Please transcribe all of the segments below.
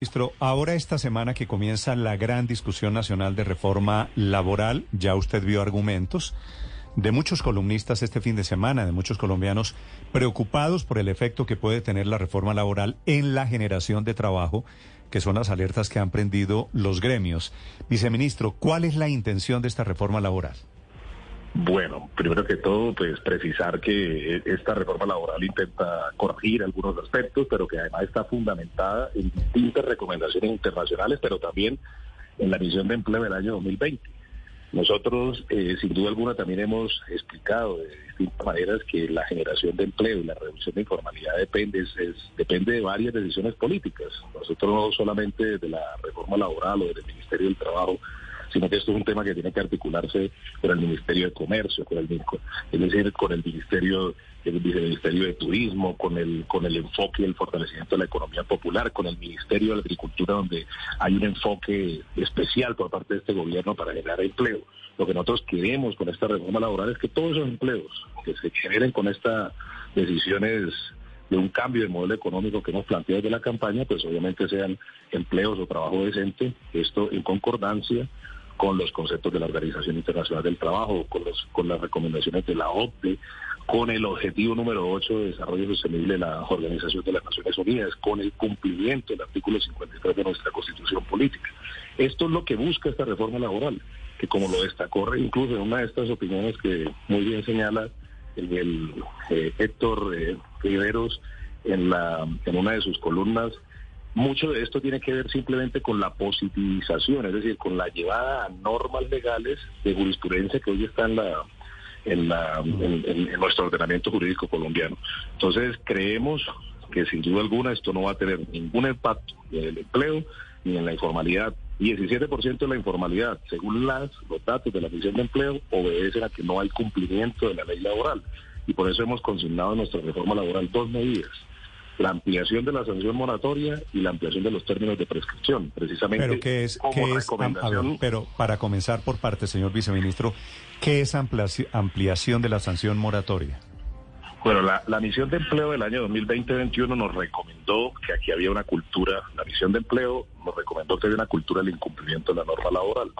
Ministro, ahora esta semana que comienza la gran discusión nacional de reforma laboral, ya usted vio argumentos de muchos columnistas este fin de semana, de muchos colombianos preocupados por el efecto que puede tener la reforma laboral en la generación de trabajo, que son las alertas que han prendido los gremios. Viceministro, ¿cuál es la intención de esta reforma laboral? Bueno, primero que todo, pues precisar que esta reforma laboral intenta corregir algunos aspectos, pero que además está fundamentada en distintas recomendaciones internacionales, pero también en la misión de empleo del año 2020. Nosotros, eh, sin duda alguna, también hemos explicado de distintas maneras que la generación de empleo y la reducción de informalidad depende, depende de varias decisiones políticas. Nosotros no solamente de la reforma laboral o del Ministerio del Trabajo, sino que esto es un tema que tiene que articularse con el Ministerio de Comercio, con el, es decir, con el Ministerio, el Viceministerio de Turismo, con el, con el enfoque y el fortalecimiento de la economía popular, con el Ministerio de Agricultura, donde hay un enfoque especial por parte de este gobierno para generar empleo. Lo que nosotros queremos con esta reforma laboral es que todos esos empleos que se generen con estas decisiones de un cambio de modelo económico que hemos planteado desde la campaña, pues obviamente sean empleos o trabajo decente, esto en concordancia con los conceptos de la Organización Internacional del Trabajo, con, los, con las recomendaciones de la OCDE, con el objetivo número 8 de desarrollo sostenible de la Organización de las Naciones Unidas, con el cumplimiento del artículo 53 de nuestra Constitución Política. Esto es lo que busca esta reforma laboral, que como lo destacó incluso en una de estas opiniones que muy bien señala el, eh, Héctor eh, Riveros en, la, en una de sus columnas, mucho de esto tiene que ver simplemente con la positivización, es decir, con la llevada a normas legales de jurisprudencia que hoy está en la en, nuestro ordenamiento jurídico colombiano. Entonces, creemos que sin duda alguna esto no va a tener ningún impacto ni en el empleo ni en la informalidad. 17% de la informalidad, según las, los datos de la Comisión de Empleo, obedecen a que no hay cumplimiento de la ley laboral. Y por eso hemos consignado en nuestra reforma laboral dos medidas la ampliación de la sanción moratoria y la ampliación de los términos de prescripción, precisamente pero qué es, pero para comenzar por parte, señor viceministro, ¿qué es ampliación de la sanción moratoria? Bueno, la, la misión de empleo del año 2020-2021 nos recomendó que aquí había una cultura, la misión de empleo nos recomendó que había una cultura del incumplimiento de la norma laboral.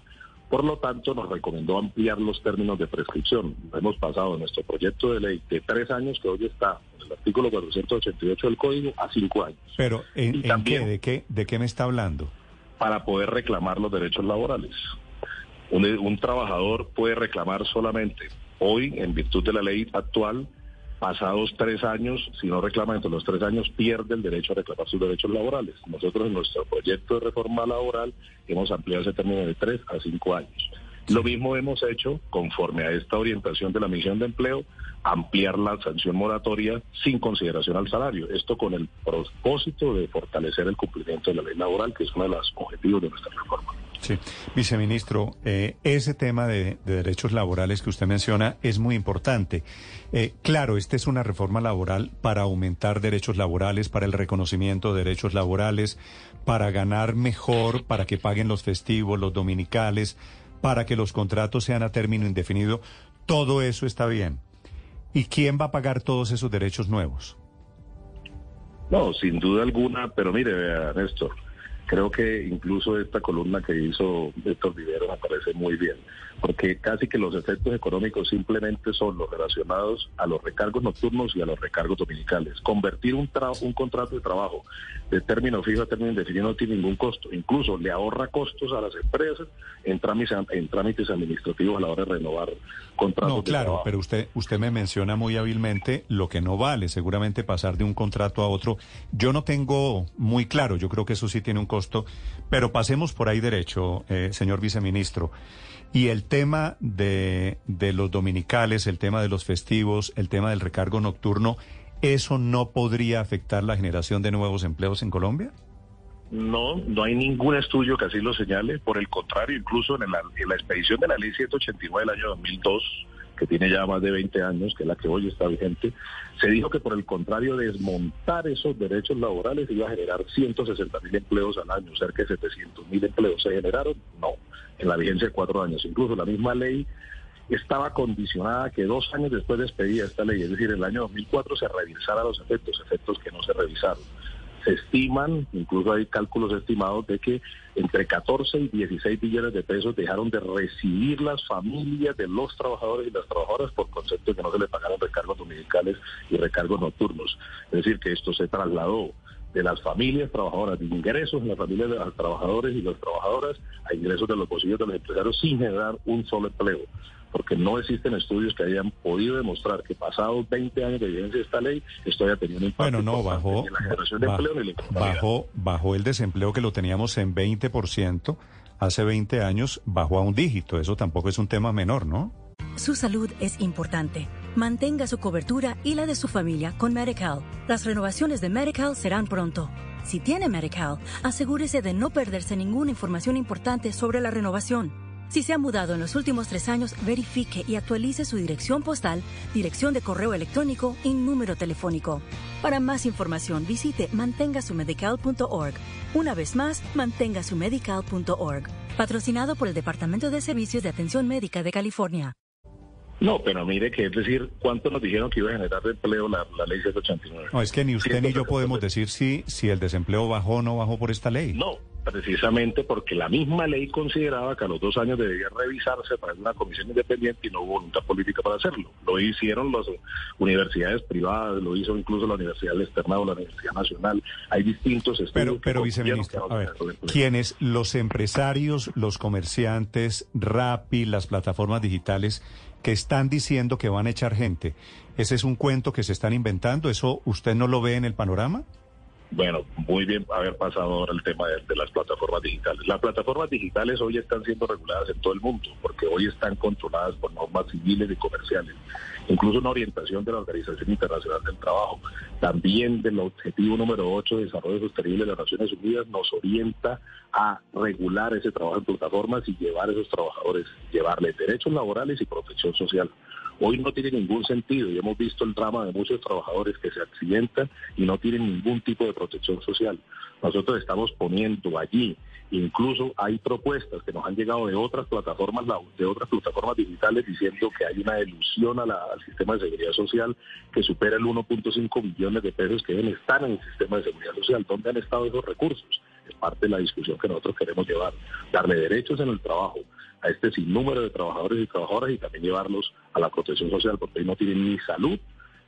Por lo tanto, nos recomendó ampliar los términos de prescripción. Hemos pasado en nuestro proyecto de ley de tres años, que hoy está en el artículo 488 del Código, a cinco años. Pero, ¿en, qué? ¿De, qué? ¿De qué me está hablando? Para poder reclamar los derechos laborales. Un, un trabajador puede reclamar solamente hoy, en virtud de la ley actual, pasados tres años, si no reclama dentro de los tres años, pierde el derecho a reclamar sus derechos laborales. Nosotros en nuestro proyecto de reforma laboral hemos ampliado ese término de tres a cinco años. Lo mismo hemos hecho, conforme a esta orientación de la misión de empleo, ampliar la sanción moratoria sin consideración al salario. Esto con el propósito de fortalecer el cumplimiento de la ley laboral, que es uno de los objetivos de nuestra reforma. Sí, viceministro, eh, ese tema de, derechos laborales que usted menciona es muy importante. Eh, claro, esta es una reforma laboral para aumentar derechos laborales, para el reconocimiento de derechos laborales, para ganar mejor, para que paguen los festivos, los dominicales, para que los contratos sean a término indefinido. Todo eso está bien. ¿Y quién va a pagar todos esos derechos nuevos? No, sin duda alguna, pero mire, Néstor Creo que incluso esta columna que hizo Héctor Vivero me parece muy bien, porque casi que los efectos económicos simplemente son los relacionados a los recargos nocturnos y a los recargos dominicales. Convertir un, un contrato de trabajo de término fijo a término indefinido no tiene ningún costo, incluso le ahorra costos a las empresas en trámites, en trámites administrativos a la hora de renovar contratos. No, claro, pero usted, usted me menciona muy hábilmente lo que no vale, seguramente pasar de un contrato a otro. Yo no tengo muy claro, yo creo que eso sí tiene un costo pero pasemos por ahí derecho, eh, señor viceministro. Y el tema de, de los dominicales, el tema de los festivos, el tema del recargo nocturno, ¿eso no podría afectar la generación de nuevos empleos en Colombia? No, no hay ningún estudio que así lo señale. Por el contrario, incluso en la, en la expedición de la ley 189 del año 2002, que tiene ya más de 20 años, que es la que hoy está vigente, se dijo que por el contrario desmontar esos derechos laborales iba a generar 160 mil empleos al año, cerca de 700 mil empleos. ¿Se generaron? No, en la vigencia de cuatro años. Incluso la misma ley estaba condicionada que dos años después de expedir esta ley, es decir, en el año 2004 se revisaran los efectos, efectos que no se revisaron Estiman, incluso hay cálculos estimados de que entre 14 y 16 billones de pesos dejaron de recibir las familias de los trabajadores y las trabajadoras por concepto de que no se les pagaron recargos dominicales y recargos nocturnos. Es decir, que esto se trasladó de las familias trabajadoras, de ingresos en las familias de los trabajadores y las trabajadoras a ingresos de los bolsillos de los empresarios sin generar un solo empleo porque no existen estudios que hayan podido demostrar que pasados 20 años de vigencia de esta ley, esto haya tenido un impacto bueno, no, bajó, en la generación de empleo ni la bajó, bajó el desempleo que lo teníamos en 20%, hace 20 años bajó a un dígito, eso tampoco es un tema menor, ¿no? Su salud es importante. Mantenga su cobertura y la de su familia con Medical. Las renovaciones de Medical serán pronto. Si tiene Medical, asegúrese de no perderse ninguna información importante sobre la renovación. Si se ha mudado en los últimos tres años, verifique y actualice su dirección postal, dirección de correo electrónico y número telefónico. Para más información, visite mantengasumedical.org. Una vez más, mantengasumedical.org. Patrocinado por el Departamento de Servicios de Atención Médica de California. No, pero mire que es decir, ¿cuánto nos dijeron que iba a generar de empleo la, ley 189? No, es que ni usted ni yo podemos decir si, si el desempleo bajó o no bajó por esta ley. No, precisamente porque la misma ley consideraba que a los dos años debía revisarse para una comisión independiente y no hubo voluntad política para hacerlo. Lo hicieron las universidades privadas, lo hizo incluso la Universidad del Externado, la Universidad Nacional. Hay distintos estudios. Pero, pero viceministro, a ver, ¿quiénes? Los empresarios, los comerciantes, RAPI, las plataformas digitales que están diciendo que van a echar gente. ¿Ese es un cuento que se están inventando? ¿Eso usted no lo ve en el panorama? Bueno, muy bien haber pasado ahora el tema de, las plataformas digitales. Las plataformas digitales hoy están siendo reguladas en todo el mundo, porque hoy están controladas por normas civiles y comerciales. Incluso una orientación de la Organización Internacional del Trabajo, también del objetivo número 8 de desarrollo sostenible de las Naciones Unidas, nos orienta a regular ese trabajo en plataformas y llevar a esos trabajadores, llevarles derechos laborales y protección social. Hoy no tiene ningún sentido y hemos visto el drama de muchos trabajadores que se accidentan y no tienen ningún tipo de protección social. Nosotros estamos poniendo allí, incluso hay propuestas que nos han llegado de otras plataformas, de otras plataformas digitales diciendo que hay una ilusión al sistema de seguridad social que supera el 1.5 billones de pesos que deben estar en el sistema de seguridad social. ¿Dónde han estado esos recursos? Parte de la discusión que nosotros queremos llevar, darle derechos en el trabajo, a este sinnúmero de trabajadores y trabajadoras y también llevarlos a la protección social, porque ahí no tienen ni salud,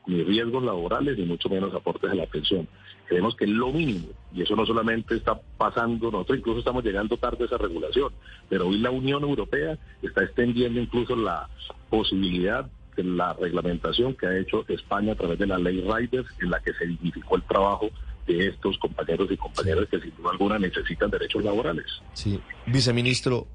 ni riesgos laborales, ni mucho menos aportes a la pensión. Creemos que lo mínimo, y eso no solamente está pasando, nosotros incluso estamos llegando tarde a esa regulación, pero hoy la Unión Europea está extendiendo incluso la posibilidad de la reglamentación que ha hecho España a través de la ley Riders, en la que se dignificó el trabajo de estos compañeros y compañeras que sin duda alguna necesitan derechos laborales. Sí, viceministro,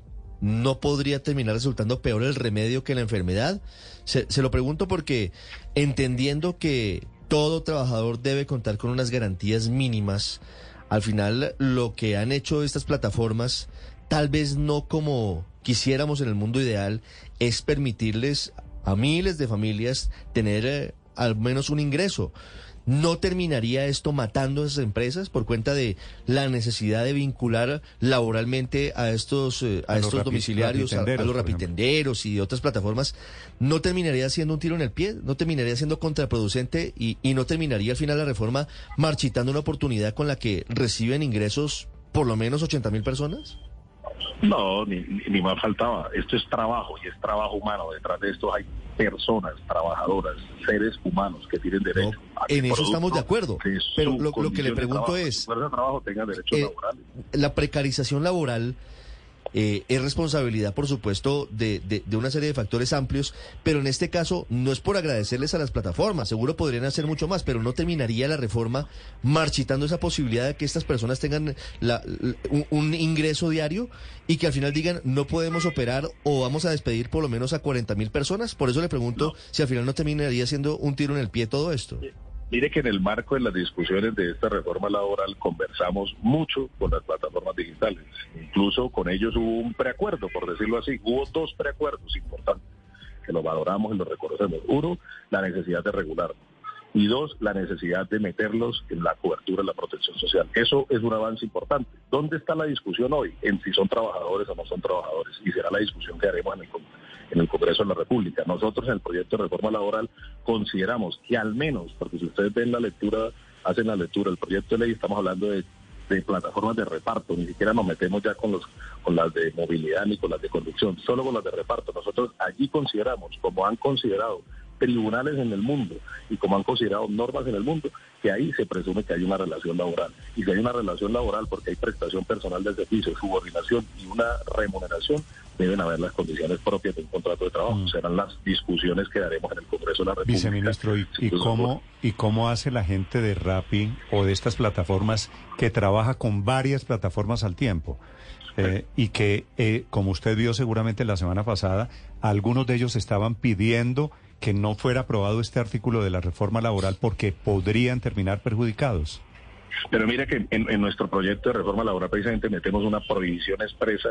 ¿no podría terminar resultando peor el remedio que la enfermedad? Se, lo pregunto porque entendiendo que todo trabajador debe contar con unas garantías mínimas, al final lo que han hecho estas plataformas, tal vez no como quisiéramos en el mundo ideal, es permitirles a miles de familias tener eh, al menos un ingreso. ¿No terminaría esto matando a esas empresas por cuenta de la necesidad de vincular laboralmente a estos, eh, a, estos domiciliarios, a, los rapitenderos y otras plataformas? ¿No terminaría siendo un tiro en el pie? ¿No terminaría siendo contraproducente y, y no terminaría al final la reforma marchitando una oportunidad con la que reciben ingresos por lo menos 80 mil personas? No, ni, ni más faltaba. Esto es trabajo y es trabajo humano. Detrás de esto hay personas, trabajadoras, seres humanos que tienen derecho. en eso estamos de acuerdo. Pero lo, que le pregunto es... Trabajo tenga derechos eh, laborales. La precarización laboral eh, es responsabilidad, por supuesto, de, de, una serie de factores amplios, pero en este caso no es por agradecerles a las plataformas, seguro podrían hacer mucho más, pero no terminaría la reforma marchitando esa posibilidad de que estas personas tengan la, un, ingreso diario y que al final digan no podemos operar o vamos a despedir por lo menos a 40 mil personas. Por eso le pregunto si al final no terminaría siendo un tiro en el pie todo esto. Mire que en el marco de las discusiones de esta reforma laboral conversamos mucho con las plataformas digitales. Incluso con ellos hubo un preacuerdo, por decirlo así. Hubo dos preacuerdos importantes que lo valoramos y lo reconocemos. Uno, la necesidad de regular y dos, la necesidad de meterlos en la cobertura de la protección social. Eso es un avance importante. ¿Dónde está la discusión hoy? En si son trabajadores o no son trabajadores. Y será la discusión que haremos en el, en el Congreso de la República. Nosotros en el proyecto de reforma laboral consideramos que al menos, porque si ustedes ven la lectura hacen la lectura del proyecto de ley, estamos hablando de, de plataformas de reparto, ni siquiera nos metemos ya con los con las de movilidad ni con las de conducción, solo con las de reparto. Nosotros allí consideramos, como han considerado tribunales en el mundo y como han considerado normas en el mundo, que ahí se presume que hay una relación laboral. Y si hay una relación laboral porque hay prestación personal del servicio, subordinación y una remuneración, deben haber las condiciones propias de un contrato de trabajo. Mm. Serán las discusiones que daremos en el Congreso de la República. Viceministro, ¿y, cómo, ¿y cómo hace la gente de Rappi o de estas plataformas que trabaja con varias plataformas al tiempo? Eh, y que, eh, como usted vio seguramente la semana pasada, algunos de ellos estaban pidiendo que no fuera aprobado este artículo de la reforma laboral porque podrían terminar perjudicados. Pero mire que en, nuestro proyecto de reforma laboral precisamente metemos una prohibición expresa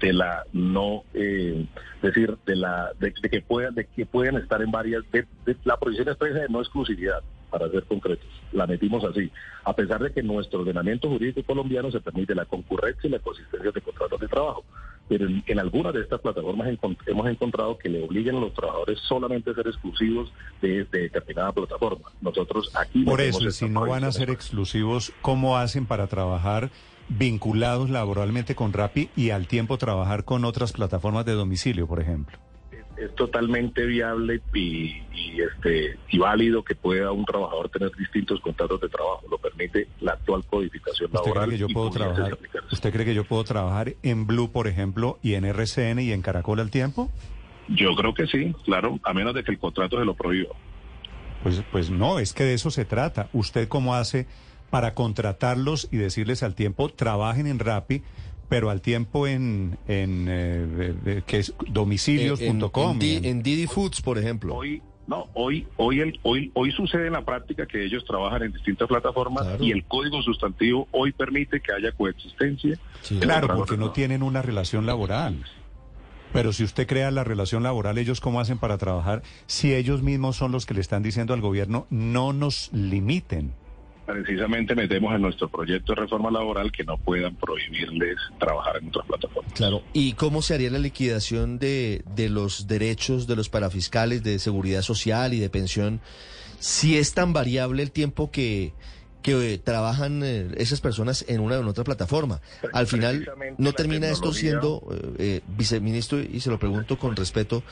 de la no, eh, decir, de la de, que puedan de que puedan estar en varias, de, la prohibición expresa de no exclusividad para ser concretos. La metimos así. A pesar de que nuestro ordenamiento jurídico colombiano se permite la concurrencia y la consistencia de contratos de trabajo. Pero en, algunas de estas plataformas hemos encontrado que le obligan a los trabajadores solamente a ser exclusivos de, determinada plataforma. Nosotros aquí... Por eso, si no van a ser exclusivos, ¿cómo hacen para trabajar vinculados laboralmente con Rappi y al tiempo trabajar con otras plataformas de domicilio, por ejemplo? Es totalmente viable y, este y válido que pueda un trabajador tener distintos contratos de trabajo. Lo permite la actual codificación laboral. Cree que yo puedo trabajar, ¿Usted cree que yo puedo trabajar en Blue, por ejemplo, y en RCN y en Caracol al tiempo? Yo creo que sí, claro, a menos de que el contrato se lo prohíba. Pues, pues no, es que de eso se trata. ¿Usted cómo hace para contratarlos y decirles al tiempo, trabajen en Rappi, pero al tiempo en, en eh, que es domicilios.com. En, Didi Foods, por ejemplo. Hoy, no, hoy, hoy, el, hoy, hoy sucede en la práctica que ellos trabajan en distintas plataformas y el código sustantivo hoy permite que haya coexistencia. Claro, porque no tienen una relación laboral. Pero si usted crea la relación laboral, ¿ellos cómo hacen para trabajar si ellos mismos son los que le están diciendo al gobierno no nos limiten? Precisamente metemos en nuestro proyecto de reforma laboral que no puedan prohibirles trabajar en otras plataformas. Claro. ¿Y cómo se haría la liquidación de, de los derechos de los parafiscales de seguridad social y de pensión si es tan variable el tiempo que, que trabajan eh, esas personas en una o en otra plataforma? Al final, ¿no termina esto siendo, eh, eh, viceministro, y se lo pregunto con respeto,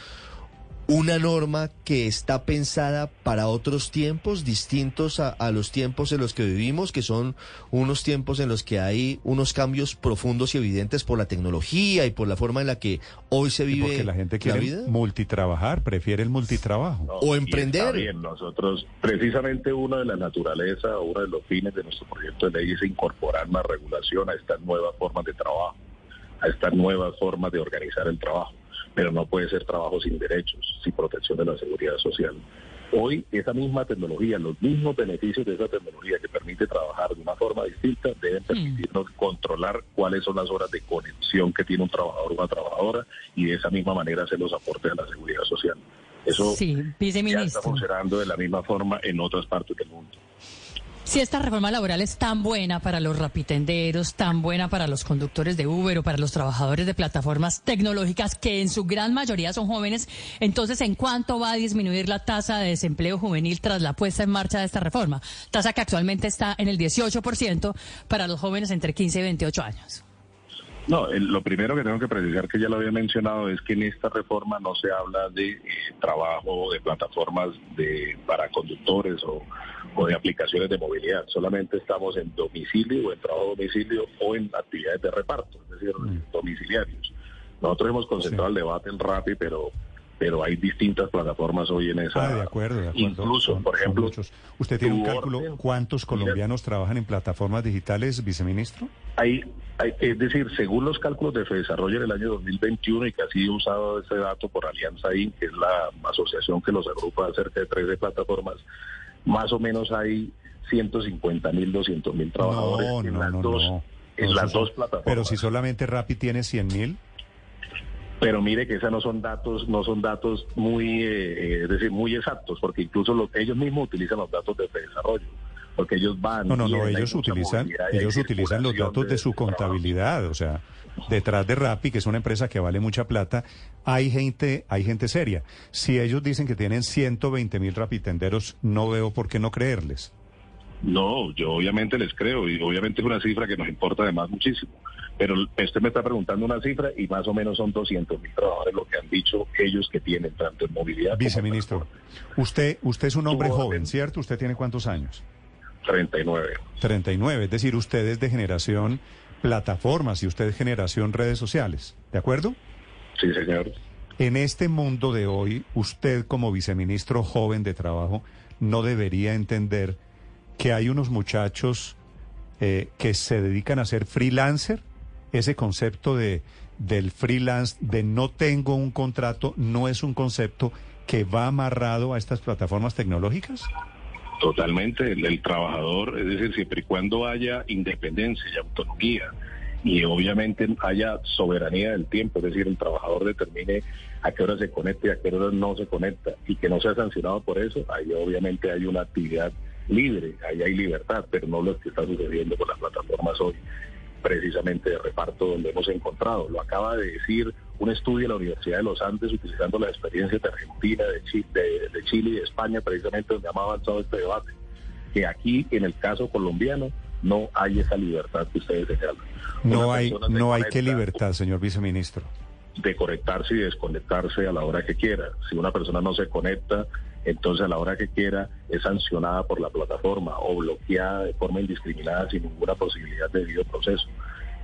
una norma que está pensada para otros tiempos distintos a, los tiempos en los que vivimos, que son unos tiempos en los que hay unos cambios profundos y evidentes por la tecnología y por la forma en la que hoy se vive. Porque la gente quiere multitrabajar, prefiere el multitrabajo. o emprender. bien, nosotros, precisamente una de la naturaleza, uno de los fines de nuestro proyecto de ley es incorporar más regulación a estas nuevas formas de trabajo, a estas nuevas formas de organizar el trabajo pero no puede ser trabajo sin derechos, sin protección de la seguridad social. Hoy esa misma tecnología, los mismos beneficios de esa tecnología que permite trabajar de una forma distinta, deben mm. permitirnos controlar cuáles son las horas de conexión que tiene un trabajador o una trabajadora y de esa misma manera hacer los aportes a la seguridad social. Eso ya está funcionando de la misma forma en otras partes del mundo. Si esta reforma laboral es tan buena para los rapitenderos, tan buena para los conductores de Uber o para los trabajadores de plataformas tecnológicas, que en su gran mayoría son jóvenes, entonces, ¿en cuánto va a disminuir la tasa de desempleo juvenil tras la puesta en marcha de esta reforma? Tasa que actualmente está en el 18% para los jóvenes entre 15 y 28 años. No, lo primero que tengo que precisar, que ya lo había mencionado, es que en esta reforma no se habla de eh, trabajo de plataformas de para conductores o, de aplicaciones de movilidad. Solamente estamos en domicilio o en trabajo domicilio o en actividades de reparto, es decir, mm. domiciliarios. Nosotros hemos concentrado el debate en RAPI, pero pero hay distintas plataformas hoy en esa. Ah, de acuerdo, de acuerdo. Incluso, por ejemplo. ¿Usted tiene un cálculo cuántos colombianos trabajan en plataformas digitales, viceministro? Hay, hay, es decir, según los cálculos de Desarrollo en el año 2021 y que ha sido usado ese dato por Alianza IN, que es la asociación que los agrupa cerca de 13 plataformas, más o menos hay 150 mil, 200 mil trabajadores en las, dos, en las dos plataformas. Pero si solamente Rappi tiene 100 mil. Pero mire que esos no son datos, no son datos muy, eh, eh, decir, muy exactos, porque incluso ellos mismos utilizan los datos de desarrollo, porque ellos van. No, no, no, ellos utilizan, ellos utilizan los datos de, su contabilidad, o sea, detrás de Rappi, que es una empresa que vale mucha plata, hay gente, hay gente seria. Si ellos dicen que tienen 120 mil rapitenderos, no veo por qué no creerles. No, yo obviamente les creo y obviamente es una cifra que nos importa además muchísimo. Pero usted me está preguntando una cifra y más o menos son 200 mil trabajadores lo que han dicho ellos que tienen tanto en movilidad. Viceministro, usted, usted es un hombre joven, ¿cierto? ¿Usted tiene cuántos años? 39. 39, es decir, usted es de generación plataformas y usted generación redes sociales, ¿de acuerdo? Sí, señor. En este mundo de hoy, usted como viceministro joven de trabajo no debería entender que hay unos muchachos eh, que se dedican a ser freelancer. Ese concepto de del freelance, de no tengo un contrato, no es un concepto que va amarrado a estas plataformas tecnológicas. Totalmente, el, trabajador, es decir, siempre y cuando haya independencia y autonomía y obviamente haya soberanía del tiempo, es decir, el trabajador determine a qué hora se conecta y a qué hora no se conecta y que no sea sancionado por eso, ahí obviamente hay una actividad libre, ahí hay libertad, pero no lo que está sucediendo con las plataformas hoy, precisamente de reparto donde hemos encontrado. Lo acaba de decir un estudio de la Universidad de los Andes utilizando la experiencia de Argentina, de Chile, de, Chile y de España, precisamente donde ha avanzado este debate, que aquí en el caso colombiano no hay esa libertad que ustedes señalan. No hay, no hay que libertad, señor viceministro. De conectarse y desconectarse a la hora que quiera. Si una persona no se conecta, entonces a la hora que quiera es sancionada por la plataforma o bloqueada de forma indiscriminada sin ninguna posibilidad de debido proceso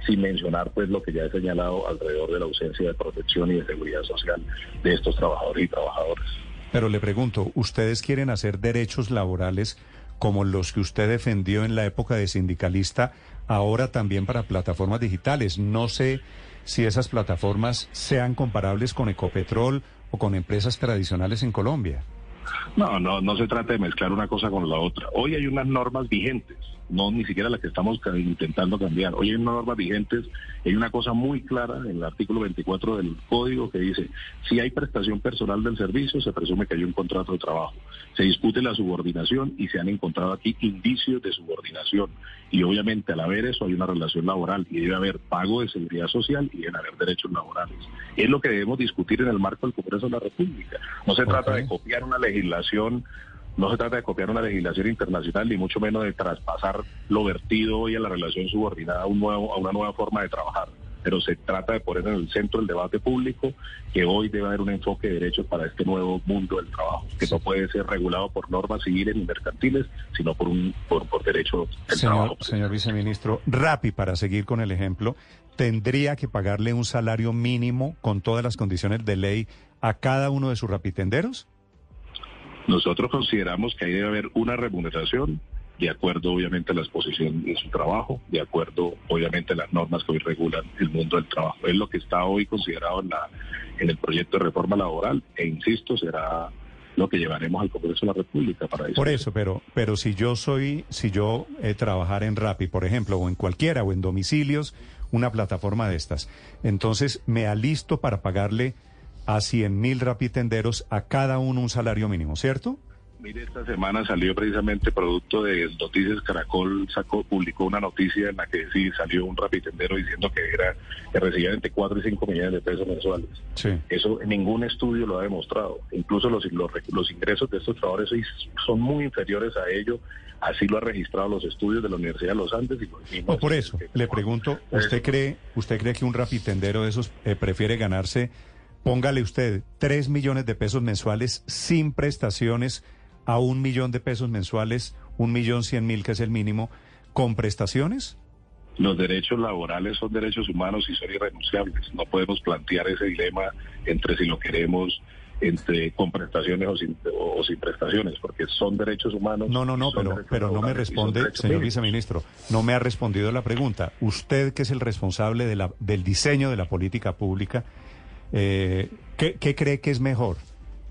sin mencionar pues lo que ya he señalado alrededor de la ausencia de protección y de seguridad social de estos trabajadores y trabajadoras. Pero le pregunto, ¿ustedes quieren hacer derechos laborales como los que usted defendió en la época de sindicalista, ahora también para plataformas digitales? No sé si esas plataformas sean comparables con Ecopetrol o con empresas tradicionales en Colombia. No, no, no se trata de mezclar una cosa con la otra. Hoy hay unas normas vigentes no ni siquiera la que estamos intentando cambiar. Hoy hay normas vigentes, hay una cosa muy clara en el artículo 24 del código que dice, si hay prestación personal del servicio, se presume que hay un contrato de trabajo. Se discute la subordinación y se han encontrado aquí indicios de subordinación. Y obviamente al haber eso hay una relación laboral y debe haber pago de seguridad social y deben haber derechos laborales. Es lo que debemos discutir en el marco del Congreso de la República. No se trata de copiar una legislación no se trata de copiar una legislación internacional, ni mucho menos de traspasar lo vertido hoy a la relación subordinada a, un nuevo, a una nueva forma de trabajar. Pero se trata de poner en el centro del debate público que hoy debe haber un enfoque de derechos para este nuevo mundo del trabajo, que no puede ser regulado por normas civiles ni mercantiles, sino por un por, por derecho del señor, trabajo. Señor viceministro, Rapi, para seguir con el ejemplo, tendría que pagarle un salario mínimo con todas las condiciones de ley a cada uno de sus rapitenderos? Nosotros consideramos que ahí debe haber una remuneración de acuerdo obviamente a la exposición de su trabajo, de acuerdo obviamente a las normas que hoy regulan el mundo del trabajo. Es lo que está hoy considerado en, la, en el proyecto de reforma laboral e insisto, será lo que llevaremos al Congreso de la República para eso. Por eso, pero, pero si yo soy, si yo eh, trabajar en Rappi, por ejemplo, o en cualquiera, o en domicilios, una plataforma de estas, entonces me alisto para pagarle a 100 mil rapitenderos, a cada uno un salario mínimo, ¿cierto? Mire, esta semana salió precisamente producto de Noticias Caracol, sacó, publicó una noticia en la que sí salió un rapitendero diciendo que era que recibía entre 4 y 5 millones de pesos mensuales. Sí. Eso ningún estudio lo ha demostrado. Incluso los, los, ingresos de estos trabajadores son muy inferiores a ello. Así lo ha registrado los estudios de la Universidad de los Andes. Y, por eso, le pregunto, ¿usted cree, ¿usted cree que un rapitendero de esos eh, prefiere ganarse póngale usted 3 millones de pesos mensuales sin prestaciones a un millón de pesos mensuales, un millón cien mil que es el mínimo, con prestaciones? Los derechos laborales son derechos humanos y son irrenunciables. No podemos plantear ese dilema entre si lo queremos entre con prestaciones o sin, o, sin prestaciones, porque son derechos humanos. No, no, no, pero, pero no me responde, señor viceministro, no me ha respondido la pregunta. Usted, que es el responsable de la, del diseño de la política pública, eh, ¿qué, cree que es mejor?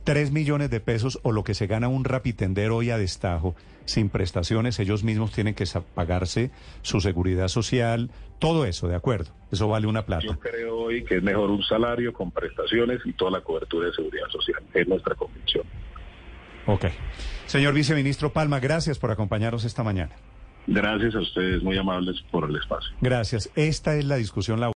¿Tres millones de pesos o lo que se gana un rapitendero hoy a destajo sin prestaciones? Ellos mismos tienen que pagarse su seguridad social, todo eso, ¿de acuerdo? Eso vale una plata. Yo creo hoy que es mejor un salario con prestaciones y toda la cobertura de seguridad social. Es nuestra convicción. Ok. Señor viceministro Palma, gracias por acompañarnos esta mañana. Gracias a ustedes, muy amables por el espacio. Gracias. Esta es la discusión laboral.